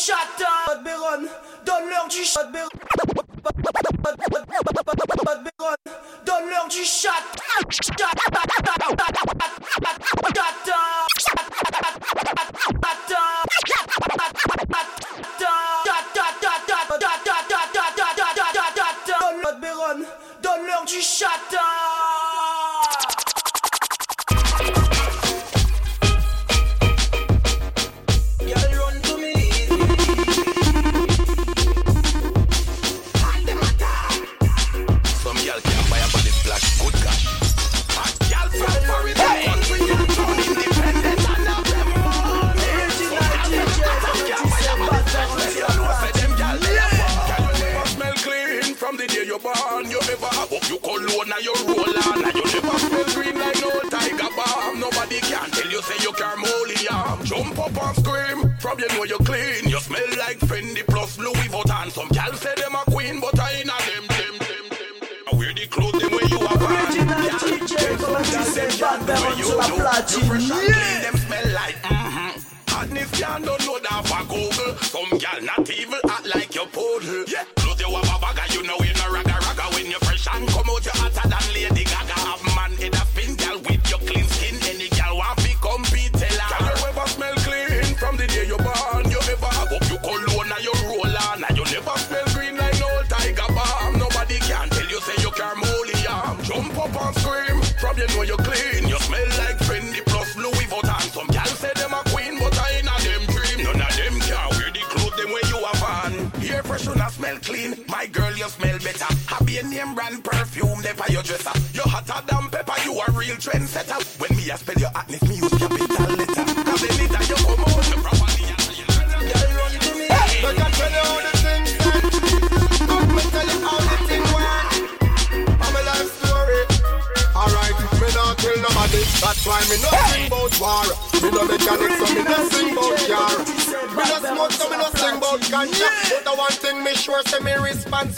shut up, donne l'heure du shot, Béron. them until I platine. Yeah. Them smell like. Mm-hmm. And if you don't know that for Google, some gal not evil act like your poodle. Yeah. pepper, you dresser. You hotter than pepper, you a real trendsetter. When me I spell your atlas, me use capital letter. Cause anytime you come out, you properly tell you how the thing stand. Look, tell you how the thing went. I'm a life story. Alright, me not kill nobody. That's why me not sing about war. Me no mechanic, so me not sing about car. Me not smoke, so me not listen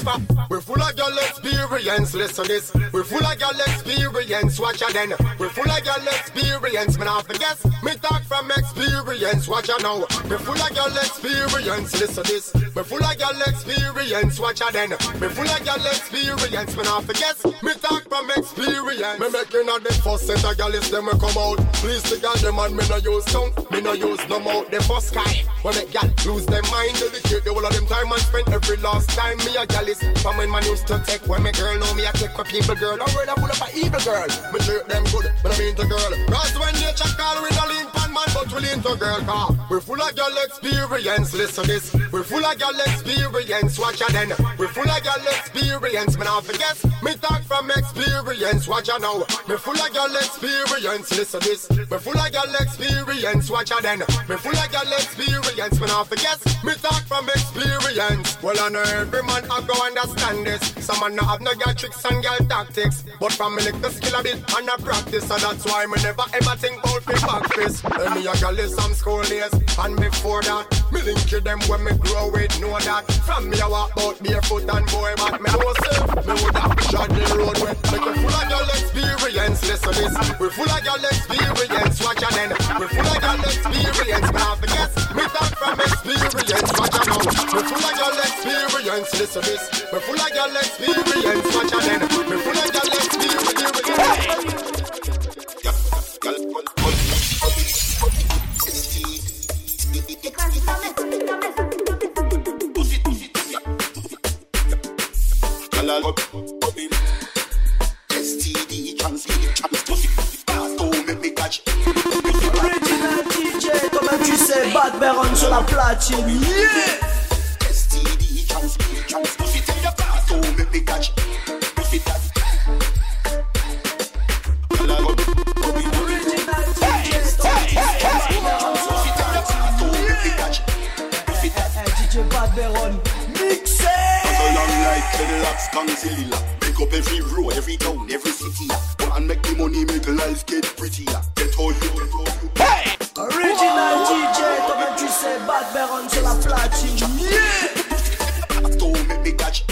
this. We're full of girl experience, listen this. We're full of y'all experience, watch ya then. We're full of girl experience, man, I guess. Me talk from experience, watch ya now. We're full of girl experience, listen this. We're full of girl experience, watch ya then. We're full of girl experience, man, I guess. Me talk from experience. Me making a the first set of girl them we come out. Please the girl them and me no use tongue, me no use no mouth. The first guy when a girl lose their mind, dedicate the whole of them time and spend every last time. Me a girl is from when man used to take when me girl know me I take a people girl. I I pull up a evil girl. Me treat them good, but I mean the girl. Cause when nature call we no lean man, but we lean to girl car. We're full of girl experience, listen this. We're full of girl experience, watch ya then. We're full of girl experience, man I forget. Me talk from experience, watch ya now. Me full of girl experience, listen this. Me full of girl experience, watch ya then. Me full of girl experience, man I forget. Me talk from experience. Well I know every man I go understand this. Some man no have no girl tricks and girl tactics, but from me lick the skill a bit and I practice, so that's why me never ever think about me back. When me a girl is some school days, and before that, me link to them when me grow with know that. From me I walk out barefoot and boy, but me say me would have shot the road with. Make we full of girl experience, listen this. We full of girl experience, watch and then. We full of girl experience, but I forget. Me talk from experience, watch and now. We full of girl experience, listen this. We full of girl experience, watch and then. We full of girl experience. Badberone sur la platine. Yeah! STD transmit transmit Partout make me catch Pussy that Original DJ, Partout make me catch Pussy that DJ Badberone, mixé! So long like dreadlocks, Conzilla. Pick up every road, every town, every city. Go and make the money, make life get prettier. Get all you, get all you. Original DJ, c'est Badberone, c'est la platine. Yeah! Tout mes bigages,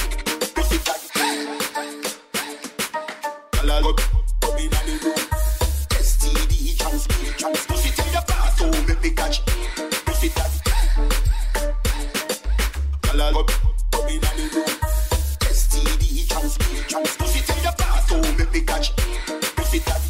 Pussy tell your boss, oh, make me catch. Pussy tell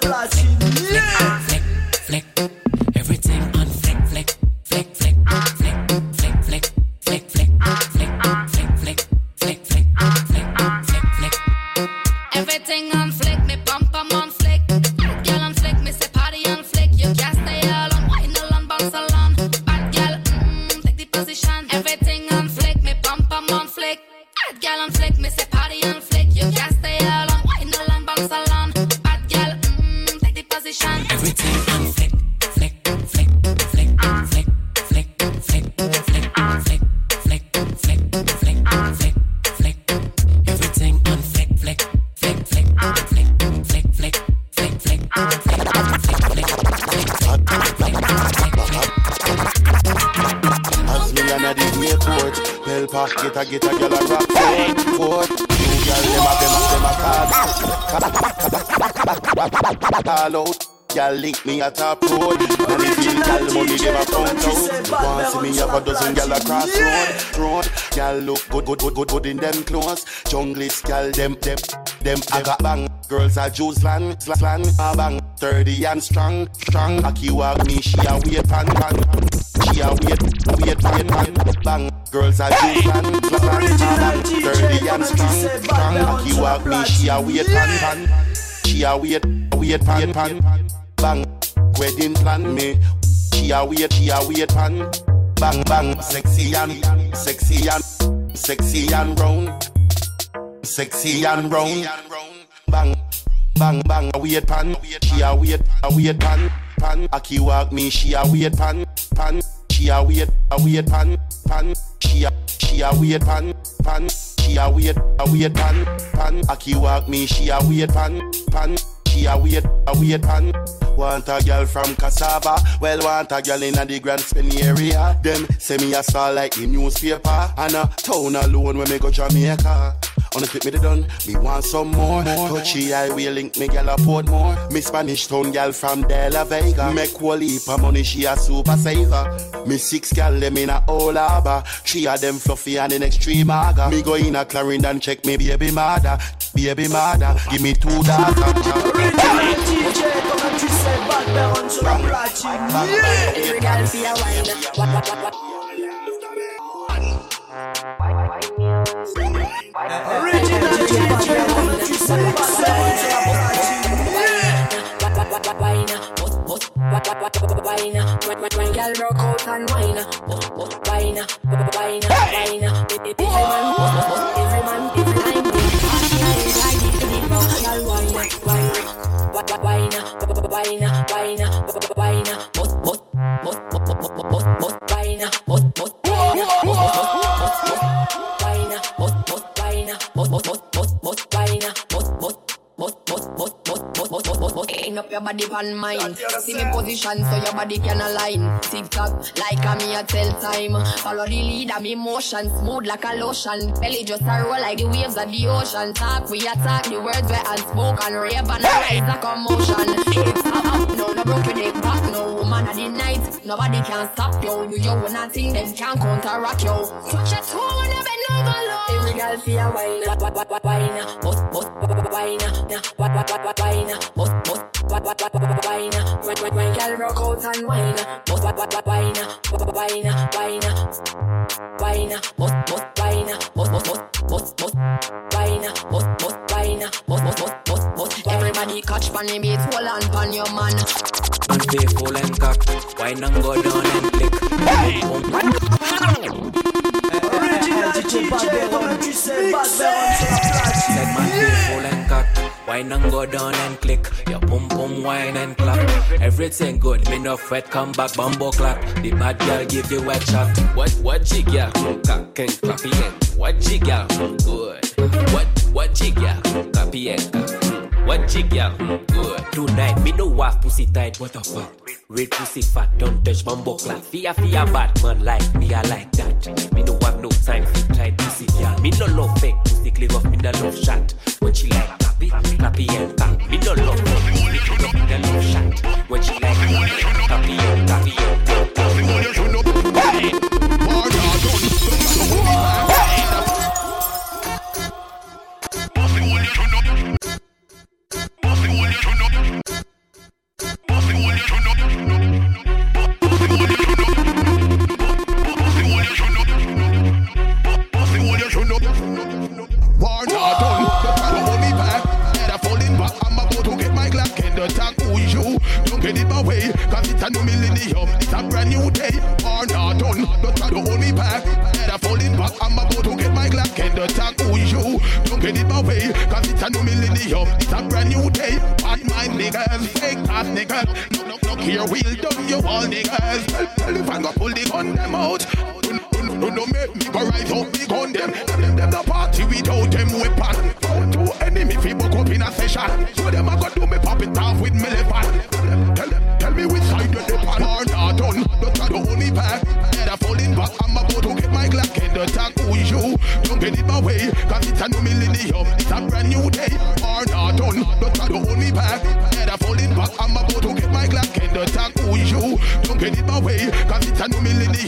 plus catch Pussy that link me at top road. Now the illegal money them a count out. Want see me have a dozen gal across road. Road, gal look good, good, good, good, good in them clothes. Junglist gal them, them, them. I got bang. Girls are Jews land, slang, bang. Thirty and strong, strong. Aki walk me, she a wait pan, pan. She a wait, wait, pan, pan. Bang. Girls are Jews land, slang, bang. Thirty and strong, strong. Aki walk me, she a wait pan, pan. She a wait, wait, pan, pan bang. Wedding plan me. She a wait, she a wait pan. Bang bang, sexy and sexy and sexy and round. Sexy and round. Bang bang bang, a wait pan. She a wait, a wait pan. Pan. Aki walk me, she a wait pan. Pan. She a wait, a wait pan. Pan. She a she a wait pan. Pan. She a wait, a wait pan. Pan. Aki walk me, she a wait pan. Pan. She a wait, a wait pan. Want a girl from Cassava, well want a girl in the Grants Pen area. Them say me a star like the newspaper, and a town alone when me go Jamaica. On the clip me the done, me want some more. more Touchy I will link me gal a Portmore. Me Spanish town gal from De La Vega. Make whole heap of money, she a super saver. Me six gal them in a whole harbor. Three of them fluffy and in extreme maga. Me go in a Clarendon check me baby mother. Baby mother, give me two daughters. Every girl see a wine. Original wine, wine, wine, wine. Man, every man, body mine. See me position so your body can align. Tick tock, like a me a tell time. Follow the leader, me motion smooth like a lotion. Belly just a roll like the waves of the ocean. Talk, we attack the words where and smoke and rave and rise like a motion. It's up, no, no broke your neck back, no woman of the night. Nobody can stop you. You your own thing, them can't counteract you. Touch your toe when you bend over low. Every girl feel wine, wine, bust, bust, wine, wine, wine, bust, bust wine, wine, wine, wine, wine, wine, wine, wine, girl, rock out and wine, bust, wine, wine, wine, wine, wine, bust, bust, wine, bust, bust, bust, bust, bust, wine, bust, bust, wine, bust, bust, bust, bust, bust. Everybody catch pon the beat, hold on pon your man. Stay full and cock, wine and go down and click. Hey. DJ, toi-même tu sais, Bad sur my people and cut. Wine and go down and click. Your pum pum wine and clap. Everything good, me no fret. Come back, bumbo clap. The bad girl give you a chat. What what jig ya? Cock and clap again. What jig ya? Good. What what jig ya? Clap again. What jig ya? Good. Tonight me no wife pussy tight. What the fuck. Red pussy fat. Don't touch bumbo clap. Fear fear. bad man like me. I like that. Me no no time to try to pussy girl. Me no love fake pussy, clear off me no love shot. When she like papi, papi and pap. Me no love fake pussy, clear off me no love shot. When she like papi, papi and papi. We'll dump you all the girls. Tell if I go pull the gun them out. No, no, make me go right up big gun them. Them, them, them, the party without them weapon. Found two enemy people up in a session. So them a go do me pop it off with me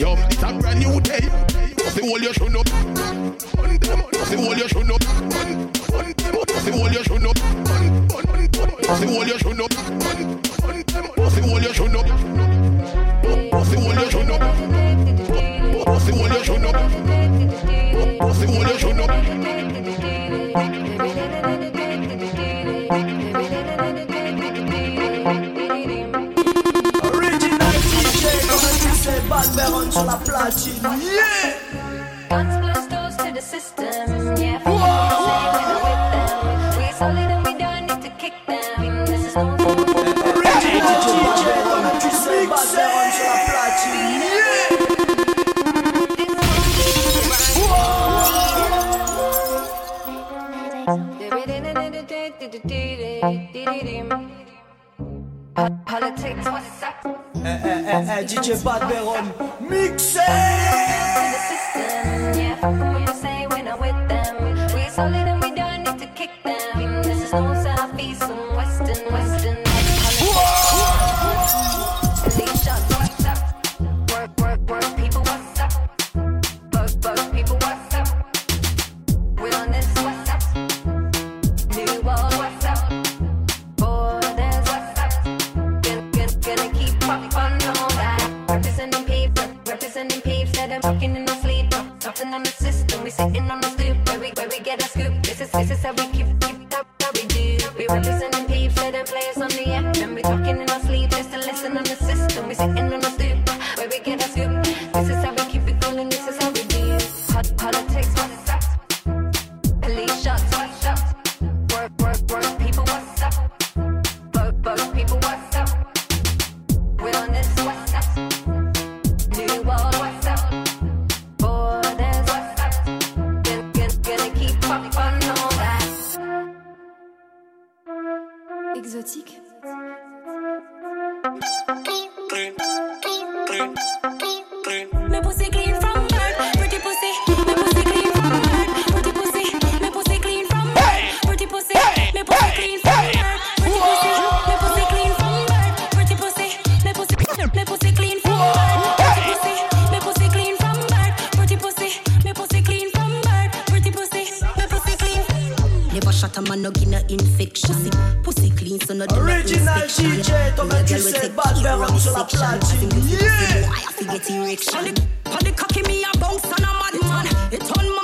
party. It's a brand new day. Bust the whole you should up. Bun them, bust the whole you should up. Bun, bun them, bust the whole you should up. Bun, bun, you should up. Bun, bun you should up. Yeah! DJ Bad Baron. Mixé! She ton mec tu sais pas, je vais rentrer sur la platine. Yeah! On the cocky me a bounce and a madman. It's on my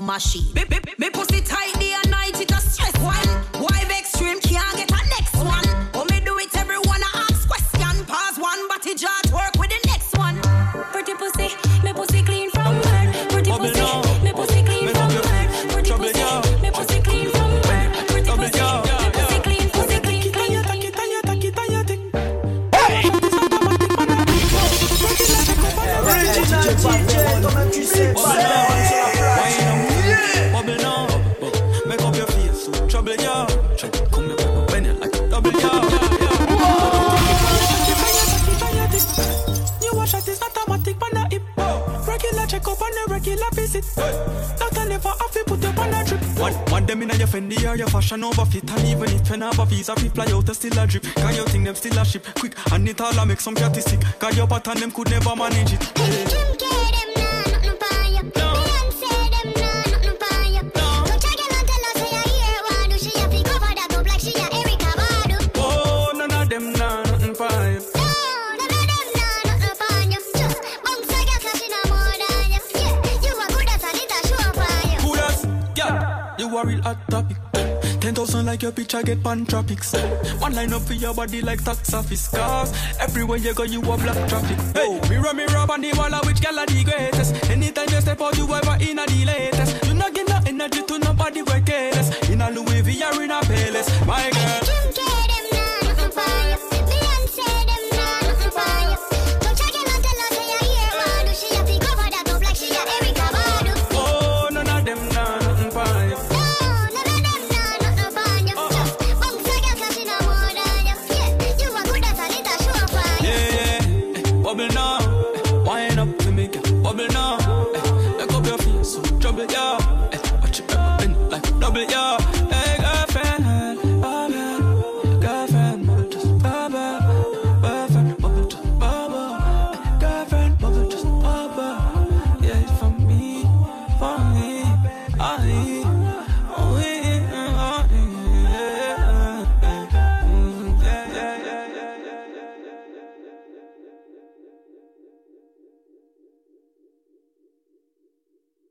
me like some machine. Me, me, me pussy tight your Fendi or your fashion over fit And even if you have a visa, fi fly out, still a drip. Can you think them still a ship? Quick, and it all make some catty sick. Cause your pattern them could never manage it. Oh, you a real hot topic. Ten thousand like your picture get pan tropics. One line up for your body like tax office cars. Everywhere you go, you a black traffic. Hey, mirror, mirror on the wall, which gal are the greatest? Anytime you step out, you ever in a the latest. You not get no energy to nobody careless. In a Louis V or in a Payless, my girl.